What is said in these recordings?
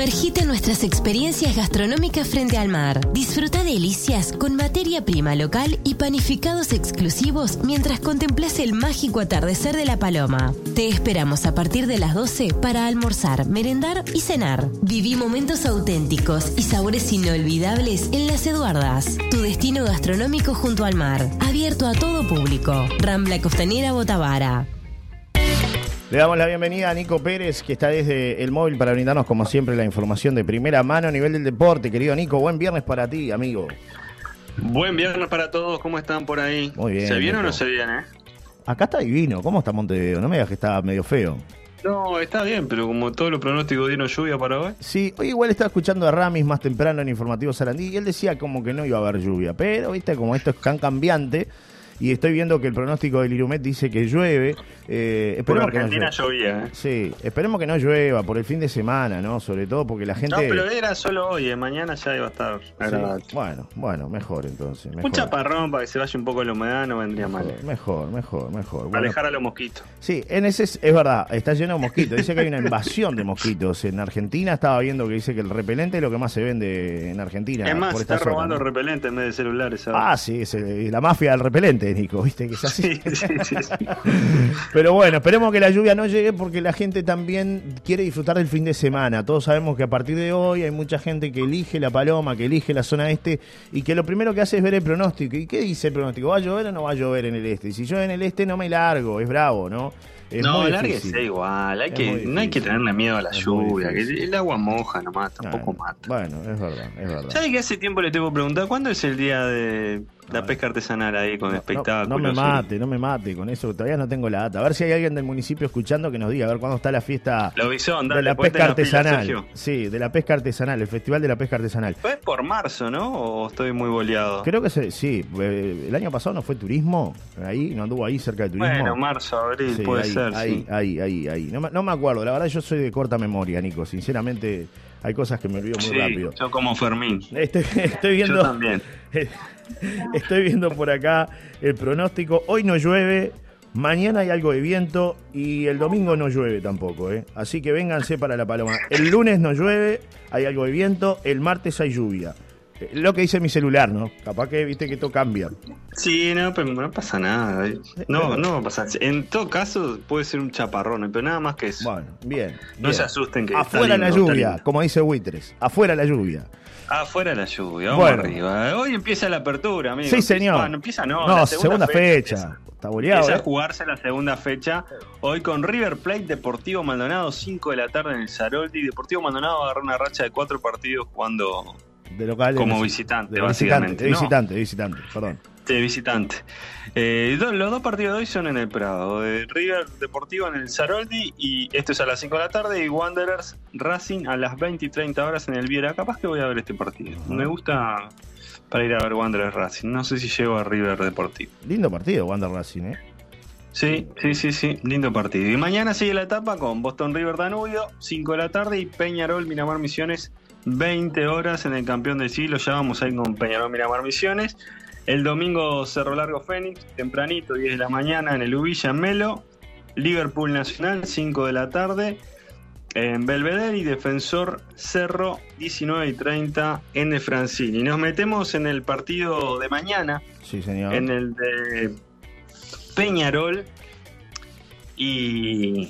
Sumergite en nuestras experiencias gastronómicas frente al mar. Disfruta delicias con materia prima local y panificados exclusivos mientras contemplas el mágico atardecer de la Paloma. Te esperamos a partir de las 12 para almorzar, merendar y cenar. Viví momentos auténticos y sabores inolvidables en Las Eduardas, tu destino gastronómico junto al mar, abierto a todo público. Rambla Costanera Botavara. Le damos la bienvenida a Nico Pérez, que está desde el móvil para brindarnos, como siempre, la información de primera mano a nivel del deporte. Querido Nico, buen viernes para ti, amigo. Buen viernes para todos, ¿cómo están por ahí? Muy bien. ¿Se viene o no se viene? Acá está divino. ¿Cómo está Montevideo? No me digas que está medio feo. No, está bien, pero como todos los pronósticos dieron lluvia para hoy. Sí, hoy igual estaba escuchando a Ramis más temprano en Informativo Sarandí y él decía como que no iba a haber lluvia. Pero, viste, como esto es tan cambiante y estoy viendo que el pronóstico del Irumet dice que llueve. Eh, esperemos que no Argentina llueva. llovía, ¿eh? Sí, esperemos que no llueva por el fin de semana, ¿no? Sobre todo porque la gente... No, pero era solo hoy, ¿eh? mañana ya iba a estar Sí. Bueno, bueno, mejor entonces. Mejor. Un chaparrón para que se vaya un poco la humedad no vendría mal. Mejor, mejor, mejor. Bueno, Alejar a los mosquitos. Sí, en ese es, es verdad, está lleno de mosquitos. Dice que hay una invasión de mosquitos. En Argentina estaba viendo que dice que el repelente es lo que más se vende en Argentina. es más, por está esta zona, robando ¿no? repelente en vez de celulares. ahora. Ah, sí, es la mafia del repelente, Nico, viste que es así. sí, sí, sí. Pero bueno, esperemos que la lluvia no llegue porque la gente también quiere disfrutar del fin de semana. Todos sabemos que a partir de hoy hay mucha gente que elige la paloma, que elige la zona este y que lo primero que hace es ver el pronóstico. ¿Y qué dice el pronóstico? ¿Va a llover o no va a llover en el este? Y si llueve en el este no me largo, es bravo, ¿no? Es no, lárguese igual. Hay Es que, no hay que tenerle miedo a la Es lluvia. Que el agua moja nomás, tampoco mata. Bueno, es verdad, es verdad. ¿Sabes que hace tiempo le tengo que preguntar cuándo es el día de la pesca artesanal ahí con No, espectáculos? no me mate, no me mate con eso, todavía no tengo la data. A ver si hay alguien del municipio escuchando que nos diga, a ver cuándo está la fiesta de la pesca pila, artesanal. Sí, de la pesca artesanal, el Festival de la Pesca Artesanal. Fue por marzo, ¿no? ¿O estoy muy boleado? Creo que se- sí, eh, el año pasado no fue turismo, ahí, no anduvo ahí cerca de turismo. Bueno, marzo, abril, Sí, puede ahí, ser, ahí, sí. ahí, ahí, ahí. No me acuerdo, la verdad yo soy de corta memoria, Nico, sinceramente hay cosas que me olvido muy Sí, rápido. yo como Fermín. Estoy, estoy viendo. Yo también. Estoy viendo por acá el pronóstico. Hoy no llueve, mañana hay algo de viento y el domingo no llueve tampoco, ¿eh? Así que vénganse para la paloma. El lunes no llueve, hay algo de viento, el martes hay lluvia. Eh, Lo que dice mi celular, ¿no? Capaz que viste que todo cambia. Sí, no, pero no pasa nada. No, no va a pasar. En todo caso, puede ser un chaparrón, pero nada más que eso. Bueno, bien. no bien. se asusten que Afuera la lindo, lluvia, como dice Buitres. Afuera la lluvia. Afuera la lluvia, vamos Bueno. arriba. Hoy empieza la apertura, amigo. Sí, señor. Bueno, empieza no, No, la segunda, fecha. empieza. Está boleado, Empieza ¿eh? a jugarse la segunda fecha. Hoy con River Plate, Deportivo Maldonado, 5 de la tarde en el Zaroldi. Deportivo Maldonado agarró una racha de cuatro partidos jugando De local. como de- visitante, de básicamente. visitante, de visitante, perdón. de visitante. Eh, los dos partidos de hoy son en el Prado. River Deportivo en el Zaroldi y esto es a las 5 de la tarde. Y Wanderers Racing a las 20 y 30 horas en el Viera. Capaz que voy a ver este partido. Me gusta para ir a ver Wanderers Racing. No sé si llego a River Deportivo. Lindo partido, Wander Racing, ¿eh? Sí, sí, sí, sí, lindo partido. Y mañana sigue la etapa con Boston River Danubio, 5 de la tarde, y Peñarol Miramar Misiones, 20 horas en el campeón del siglo. Ya vamos a ir con Peñarol Miramar Misiones. El domingo Cerro Largo Fénix, tempranito, 10 de la mañana en el Ubilla, en Melo. Liverpool Nacional, 5 de la tarde. En Belvedere y Defensor Cerro, 19 y 30 en el Francini. Nos metemos en el partido de mañana, Sí, señor. en el de Peñarol y,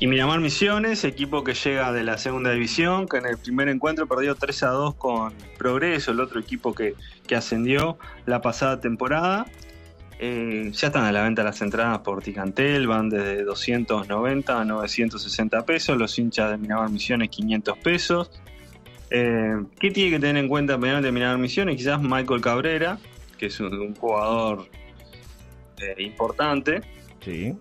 y Miramar Misiones, equipo que llega de la segunda división, que en el primer encuentro perdió 3 a 2 con Progreso, el otro equipo que, que ascendió la pasada temporada. Eh, ya están a la venta las entradas por Ticantel, van desde 290 a 960 pesos, los hinchas de Miramar Misiones 500 pesos. Eh, ¿Qué tiene que tener en cuenta Peñarol de Miramar Misiones? Quizás Michael Cabrera, que es un, un jugador eh, importante, Sí.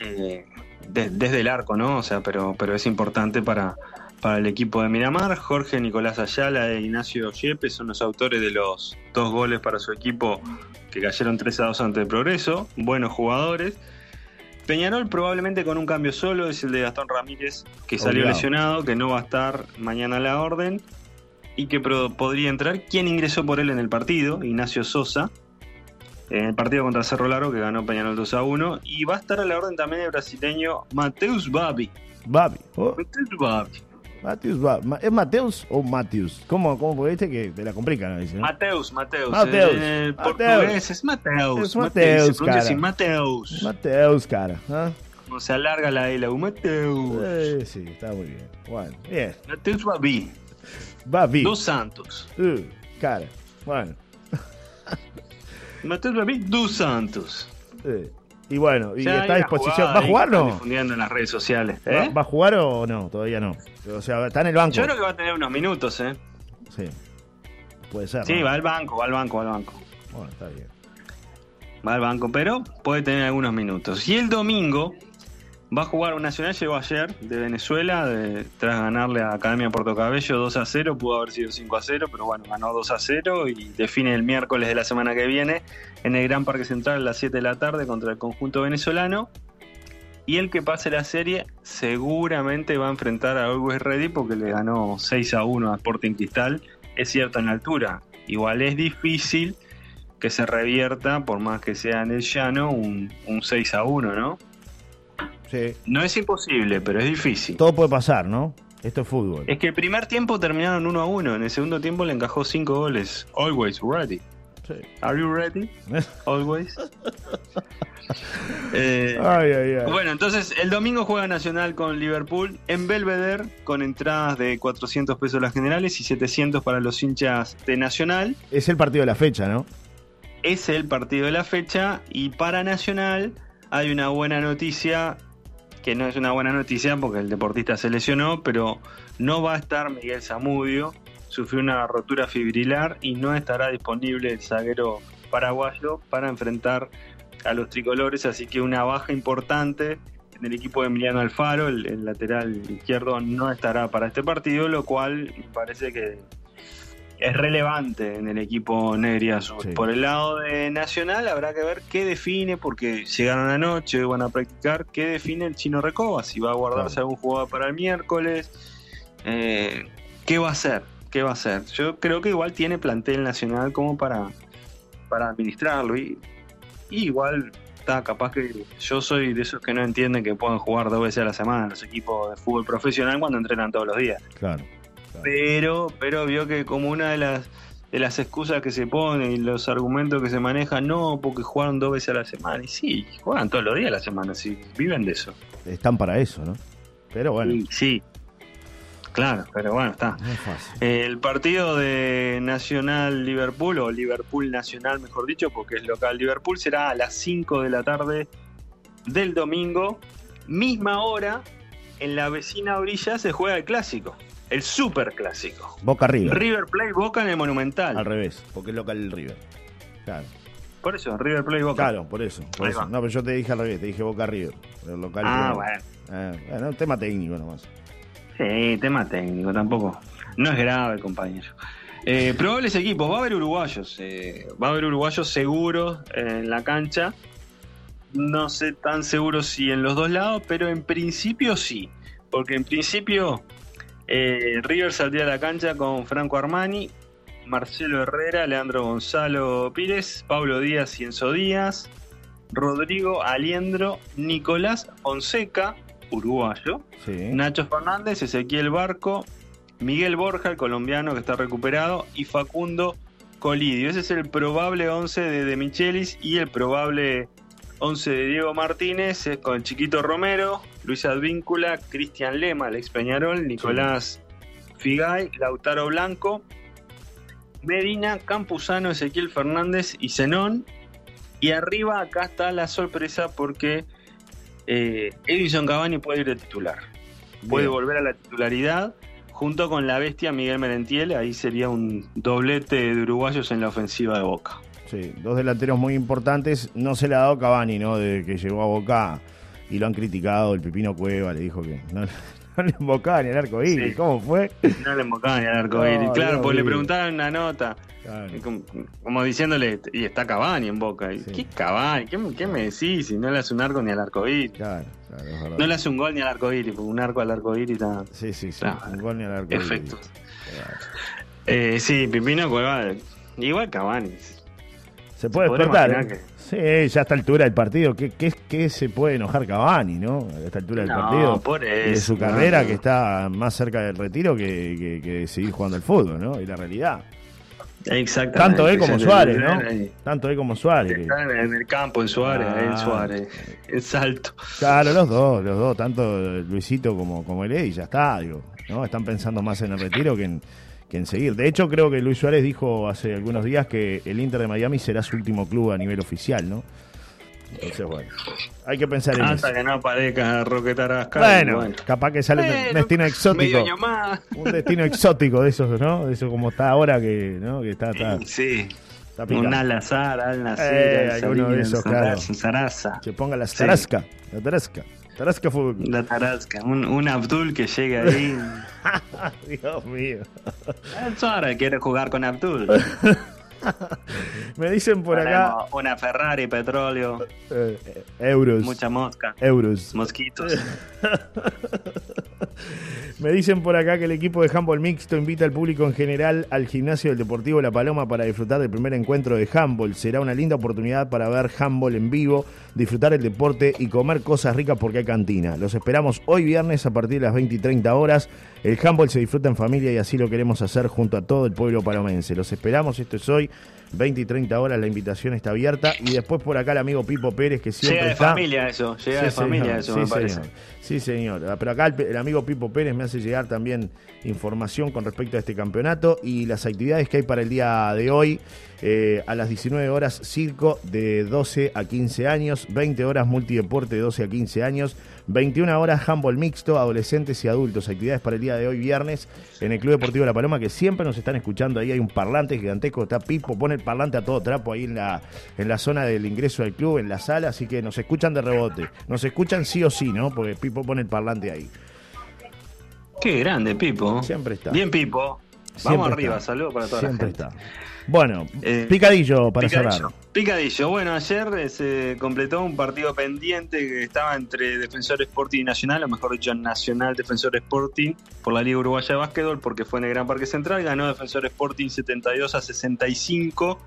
eh, de- desde el arco, ¿no? O sea, pero, pero es importante para, para el equipo de Miramar. Jorge Nicolás Ayala e Ignacio Yepes son los autores de los dos goles para su equipo que cayeron 3 a 2 ante el Progreso. Buenos jugadores. Peñarol probablemente con un cambio solo es el de Gastón Ramírez, que salió Obligado. lesionado, que no va a estar mañana a la orden y que podría entrar. ¿Quién ingresó por él en el partido? Ignacio Sosa. En el partido contra Cerro Largo, que ganó Peñarol 2 a 1. Y va a estar a la orden también el brasileño Mateus Babi. Babi. Oh, Mateus Babi. Mateus. Ma- ¿Es Mateus o Matius? ¿Cómo? ¿Cómo? Porque viste que te la complican a veces. ¿no? Mateus, Mateus. Mateus, el Mateus. portugués es Mateus. Es Mateus, Mateus, así, cara. Mateus. Mateus, cara. ¿ah? No se alarga la U. Mateus. Eh, sí, está muy bien. Bueno, bien. Mateus Babi. Va bien. Dos Santos. Uh, cara. Bueno. Mateus Babi, dos Santos. eh. Y bueno, y Ya está a disposición. jugada ¿Va a jugar están no? difundiendo en las redes sociales. ¿Va, ¿eh? va a jugar o no? Todavía no. O sea, está en el banco. Yo creo que va a tener unos minutos, ¿eh? Sí. Puede ser. Sí, ¿no? va al banco, va al banco, va al banco. Bueno, está bien. Va al banco, pero puede tener algunos minutos. Y el domingo va a jugar Nacional, llegó ayer de Venezuela, de- tras ganarle a Academia Portocabello 2 a 0, pudo haber sido 5 a 0, pero bueno, ganó 2 a 0 y define el miércoles de la semana que viene en el Gran Parque Central a las 7 de la tarde contra el conjunto venezolano. Y el que pase la serie seguramente va a enfrentar a Always Ready porque le ganó 6 a 1 a Sporting Cristal. Es cierto en altura. Igual es difícil que se revierta, por más que sea en el llano, un, un 6 a 1, ¿no? Sí. No es imposible, pero es difícil. Todo puede pasar, ¿no? Esto es fútbol. Es que el primer tiempo terminaron 1 a 1, en el segundo tiempo le encajó 5 goles. Always ready. Sí. Are you ready? Always. Eh, Ay, ay, ay. bueno, entonces el domingo juega Nacional con Liverpool en Belvedere con entradas de 400 pesos las generales y 700 para los hinchas de Nacional. Es el partido de la fecha, ¿no? es el partido de la fecha y para Nacional hay una buena noticia, que no es una buena noticia porque el deportista se lesionó, pero no va a estar Miguel Zamudio, sufrió una rotura fibrilar y no estará disponible el zaguero paraguayo para enfrentar a los tricolores, así que una baja importante en el equipo de Emiliano Alfaro, el, el lateral izquierdo no estará para este partido, lo cual parece que es relevante en el equipo Negri Azul. Sí. Por el lado de Nacional habrá que ver qué define, porque llegaron anoche, van a practicar, qué define el chino Recoba, si va a guardarse Claro. algún jugador para el miércoles, eh, qué va a hacer, qué va a hacer. Yo creo que igual tiene plantel Nacional como para, para administrarlo y, y igual está capaz que yo soy de esos que no entienden que puedan jugar dos veces a la semana los equipos de fútbol profesional cuando entrenan todos los días Claro. Pero pero vio que como una de las de las excusas que se ponen y los argumentos que se manejan, no, porque jugaron dos veces a la semana. Y sí, juegan todos los días a la semana, sí, viven de eso. Están para eso, ¿no? Pero bueno, sí, claro, pero bueno, está. no es fácil. El partido de Nacional Liverpool, o Liverpool Nacional, mejor dicho, porque es local Liverpool, será a las 5 de la tarde del domingo, misma hora, en la vecina orilla se juega el clásico, el super clásico. Boca River. River Play Boca en el Monumental. Al revés, porque es local el River. Claro, Por eso, River Play Boca. claro por eso. por. No, pero yo te dije al revés, te dije Boca River. El local Ah, River. bueno. Ah, bueno, tema técnico nomás. Sí, tema técnico, tampoco. No es grave, compañero. Eh, probables equipos, va a haber uruguayos. eh, va a haber uruguayos seguros en la cancha. No sé tan seguro si en los dos lados, pero en principio sí. Porque en principio eh, River saldría a la cancha con Franco Armani, Marcelo Herrera, Leandro Gonzalo Pires, Pablo Díaz y Enzo Díaz, Rodrigo Aliendro, Nicolás Fonseca, uruguayo, Sí. Nacho Fernández, Ezequiel Barco, Miguel Borja, el colombiano que está recuperado, y Facundo Colidio. Ese es el probable 11 de, de Michelis y el probable 11 de Diego Martínez, es con el Chiquito Romero, Luis Advíncula, Cristian Lema, el ex Peñarol, Nicolás Figay, Lautaro Blanco, Medina, Campuzano, Ezequiel Fernández y Zenón. Y arriba acá está la sorpresa porque eh, Edison Cavani puede ir de titular puede Bien. volver a la titularidad junto con la bestia Miguel Merentiel. Ahí sería un doblete de uruguayos en la ofensiva de Boca. Sí, dos delanteros muy importantes. No se le ha dado Cavani, ¿no? Desde que llegó a Boca y lo han criticado. El Pipino Cueva le dijo que no, no le embocaba ni el arco iris. Sí. ¿Cómo fue? No le embocaban ni al arco No, iris. Claro, Dios pues le preguntaban una nota, Claro. como, como diciéndole, y está Cavani en Boca. Sí. ¿Qué Cavani? ¿Qué, me- qué me decís? Si no le hace un arco ni al arco iris. Claro, claro, es verdad. No le hace un gol ni al arco iris, porque un arco al arco iris está. Sí, sí, sí. Un gol ni al arco iris. Efecto. Claro. Eh, sí, Pipino Cueva. Igual Cavani. Se puede podría despertar, ¿eh? Sí, ya a esta altura del partido, ¿qué, qué, qué se puede enojar Cavani, no? A esta altura del No, partido. por de eso, su carrera, no. que está más cerca del retiro que, que, seguir jugando al fútbol, ¿no? Y la realidad. Exactamente. Tanto él como Se le- Suárez, ¿no? ahí. Tanto él como Suárez. Están en el campo en Suárez, Ah. en Suárez, en Salto. Claro, los dos, los dos, tanto Luisito como, como él, y ya está, digo, ¿no? Están pensando más en el retiro que en, que en seguir. De hecho, creo que Luis Suárez dijo hace algunos días que el Inter de Miami será su último club a nivel oficial, ¿no? Entonces, bueno, hay que pensar en eso. Hasta que no aparezca Roque Tarasca. Bueno, capaz que sale un destino exótico. Medio año más. Un destino exótico de esos, ¿no? De eso como está ahora, que, ¿no? que está, está, Sí. está. Un Al-Azhar, Al Eh, alguno de esos, claro. Sarasa. Se ponga la Sí. tarasca, la tarasca, tarasca fútbol. La Tarasca. Un, un Abdul que llega ahí. Dios mío. El Suárez quiere jugar con Abdul. Me dicen por acá Una Ferrari, petróleo, eh, euros. mucha mosca, Euros. mosquitos. Me dicen por acá que el equipo de handball mixto invita al público en general al gimnasio del Deportivo La Paloma para disfrutar del primer encuentro de handball. Será una linda oportunidad para ver handball en vivo, disfrutar el deporte y comer cosas ricas porque hay cantina. Los esperamos hoy viernes a partir de las 20 y 30 horas. El handball se disfruta en familia y así lo queremos hacer junto a todo el pueblo palomense. Los esperamos, esto es hoy, 20 y 30 horas, la invitación está abierta. Y después por acá el amigo Pipo Pérez que siempre Llega de está... familia eso, llega Sí, de familia señor. eso, Sí, me parece. señor. Sí, señor. Ah, Pero acá el, el amigo Pipo Pérez me hace llegar también información con respecto a este campeonato y las actividades que hay para el día de hoy. Eh, a las 19 horas, circo de 12 a 15 años, 20 horas multideporte de 12 a 15 años, 21 horas handball mixto, adolescentes y adultos. Actividades para el día de hoy, viernes, en el Club Deportivo La Paloma, que siempre nos están escuchando. Ahí hay un parlante gigantesco, está Pipo, pone el parlante a todo trapo ahí en la, en la zona del ingreso del club, en la sala, así que nos escuchan de rebote. Nos escuchan sí o sí, ¿no? Porque Pipo pone el parlante ahí. Qué grande, Pipo. Siempre está. Bien, Pipo. Vamos arriba, saludos para toda Siempre la gente. está. Bueno, Eh, picadillo para Picadillo. cerrar. Picadillo. Bueno, ayer se completó un partido pendiente que estaba entre Defensor Sporting y Nacional, o mejor dicho, Nacional Defensor Sporting, por la Liga Uruguaya de Básquetbol, porque fue en el Gran Parque Central. Ganó Defensor Sporting 72 a 65.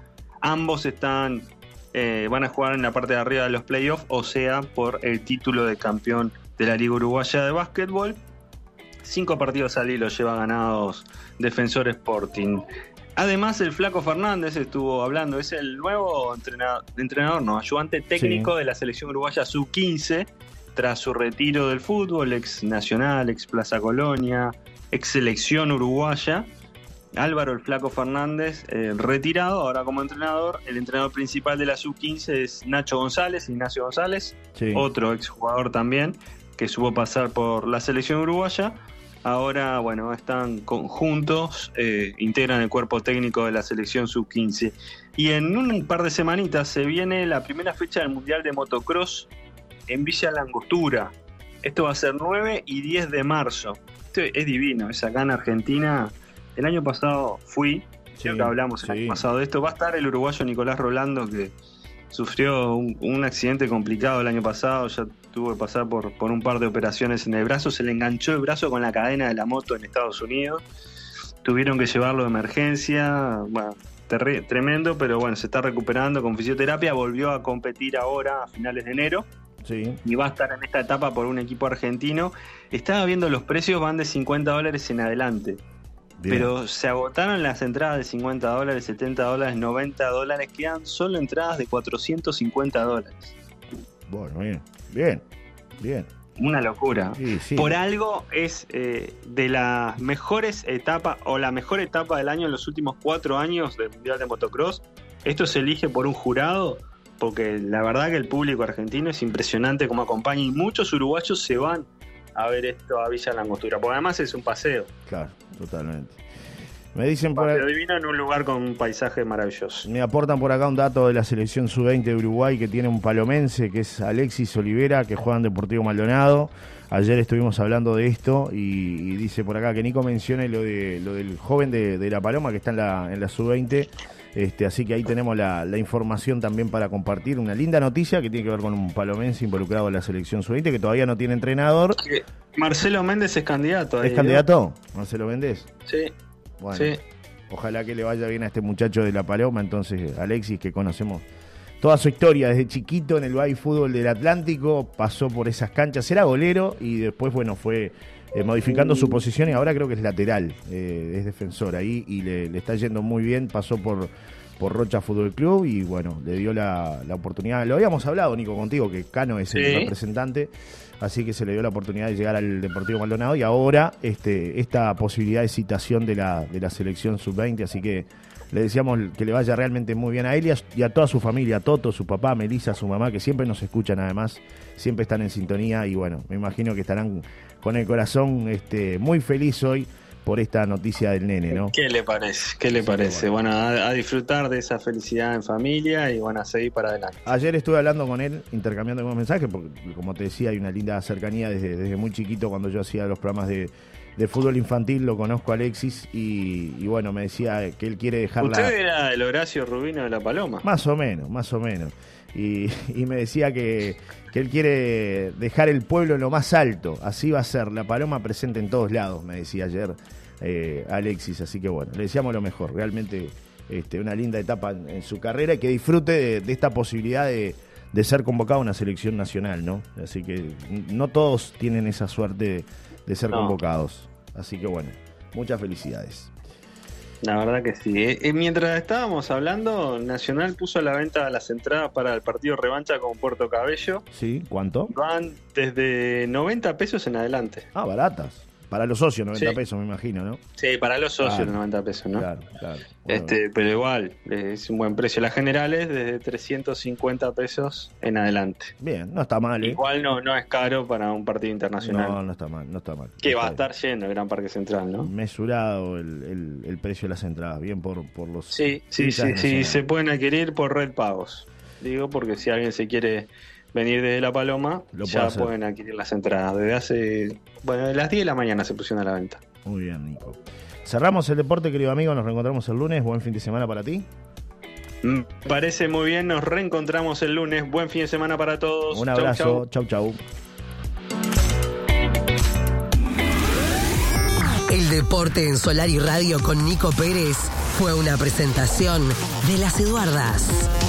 Ambos están eh, van a jugar en la parte de arriba de los playoffs, o sea, por el título de campeón de la Liga Uruguaya de Básquetbol. Cinco partidos al hilo lleva ganados Defensor Sporting. Además, el Flaco Fernández estuvo hablando, es el nuevo entrenador, entrenador no, ayudante técnico Sí. de la selección uruguaya sub-15, tras su retiro del fútbol, ex Nacional, ex Plaza Colonia, ex selección uruguaya. Álvaro el Flaco Fernández, eh, retirado ahora como entrenador. El entrenador principal de la sub-15 es Nacho González, Ignacio González, Sí. otro exjugador también, que supo pasar por la selección uruguaya. Ahora, bueno, están conjuntos, eh, integran el cuerpo técnico de la selección sub-15. Y en un par de semanitas se viene la primera fecha del Mundial de Motocross en Villa Langostura. Esto va a ser 9 y 10 de marzo. Esto es divino, es acá en Argentina. El año pasado fui, creo Sí, que hablamos el sí. año pasado de esto. Va a estar el uruguayo Nicolás Rolando que sufrió un, un accidente complicado el año pasado, ya tuvo que pasar por, por un par de operaciones en el brazo, se le enganchó el brazo con la cadena de la moto en Estados Unidos, tuvieron que llevarlo de emergencia, bueno, tremendo, pero bueno, se está recuperando con fisioterapia, volvió a competir ahora a finales de enero Sí. y va a estar en esta etapa por un equipo argentino. Estaba viendo los precios, van de 50 dólares en adelante. Pero se agotaron las entradas de 50 dólares, 70 dólares, 90 dólares. Quedan solo entradas de 450 dólares. Bueno, bien. Bien. Bien. Una locura. Sí, sí. Por algo es eh, de las mejores etapas o la mejor etapa del año en los últimos cuatro años del Mundial de Motocross. Esto se elige por un jurado porque la verdad que el público argentino es impresionante como acompaña y muchos uruguayos se van a ver esto a Villa Langostura. Porque además es un paseo. Claro, totalmente. Me dicen por ahí- divino en un lugar con un paisaje maravilloso. Me aportan por acá un dato de la selección sub-20 de Uruguay que tiene un palomense que es Alexis Olivera que juega en Deportivo Maldonado. Ayer estuvimos hablando de esto y, y dice por acá que Nico mencione lo de lo del joven de, de La Paloma que está en la, en la sub-20. Este, así que ahí tenemos la, la información también para compartir. Una linda noticia que tiene que ver con un palomense involucrado en la selección sub-20 que todavía no tiene entrenador. Marcelo Méndez es candidato. ahí, ¿Es candidato? ¿Marcelo Vendés? Sí, Bueno, sí. ojalá que le vaya bien a este muchacho de La Paloma. Entonces, Alexis, que conocemos toda su historia desde chiquito en el baby fútbol del Atlántico, pasó por esas canchas, era golero y después, bueno, fue eh, modificando su posición y ahora creo que es lateral, eh, es defensor ahí y le, está yendo muy bien, pasó por, por Rocha Fútbol Club y bueno, le dio la, oportunidad, lo habíamos hablado Nico contigo, que Cano es el representante, así que se le dio la oportunidad de llegar al Deportivo Maldonado y ahora este, esta posibilidad de citación de la, de la selección sub-20, así que le decíamos que le vaya realmente muy bien a él y a, toda su familia, a Toto, su papá, Melissa, su mamá, que siempre nos escuchan además, siempre están en sintonía y bueno, me imagino que estarán con el corazón este, muy feliz hoy por esta noticia del nene, ¿no? ¿Qué le parece? ¿Qué le parece? Bueno, a, disfrutar de esa felicidad en familia y bueno, a seguir para adelante. Ayer estuve hablando con él, intercambiando algunos mensajes, porque como te decía, hay una linda cercanía desde, desde muy chiquito cuando yo hacía los programas de de fútbol infantil lo conozco a Alexis y, bueno, me decía que él quiere dejar ¿Usted era el Horacio Rubino de la Paloma? Más o menos, más o menos. Y, me decía que, él quiere dejar el pueblo en lo más alto, así va a ser, la Paloma presente en todos lados, me decía ayer eh, Alexis, así que bueno, le decíamos lo mejor, realmente este, una linda etapa en, su carrera y que disfrute de, esta posibilidad de, de, ser convocado a una selección nacional, ¿no? Así que no todos tienen esa suerte de ser convocados. Así que bueno, muchas felicidades. La verdad que sí. Eh, eh, mientras estábamos hablando, Nacional puso a la venta las entradas para el partido revancha con Puerto Cabello. Sí, ¿cuánto? Van desde 90 pesos en adelante. Ah, baratas. Para los socios, 90 pesos, me imagino, ¿no? Sí, para los socios, 90 pesos, ¿no? Claro, claro. Este, pero igual, es un buen precio. Las generales, desde 350 pesos en adelante. Bien, no está mal. ¿eh? Igual no, no es caro para un partido internacional. No, no está mal, no está mal. Que va a estar lleno el Gran Parque Central, ¿no? Mesurado el, precio de las entradas, bien por, por los. Sí, sí, sí, sí, se pueden adquirir por red pagos. Digo, porque si alguien se quiere venir desde La Paloma, ya pueden adquirir las entradas. Desde hace, bueno, de las 10 de la mañana se pusieron a la venta. Muy bien, Nico. Cerramos el deporte, querido amigo. Nos reencontramos el lunes. Buen fin de semana para ti. Me parece muy bien. Nos reencontramos el lunes. Buen fin de semana para todos. Un abrazo. Chau, chau. El deporte en Solar y Radio con Nico Pérez fue una presentación de las Eduardas.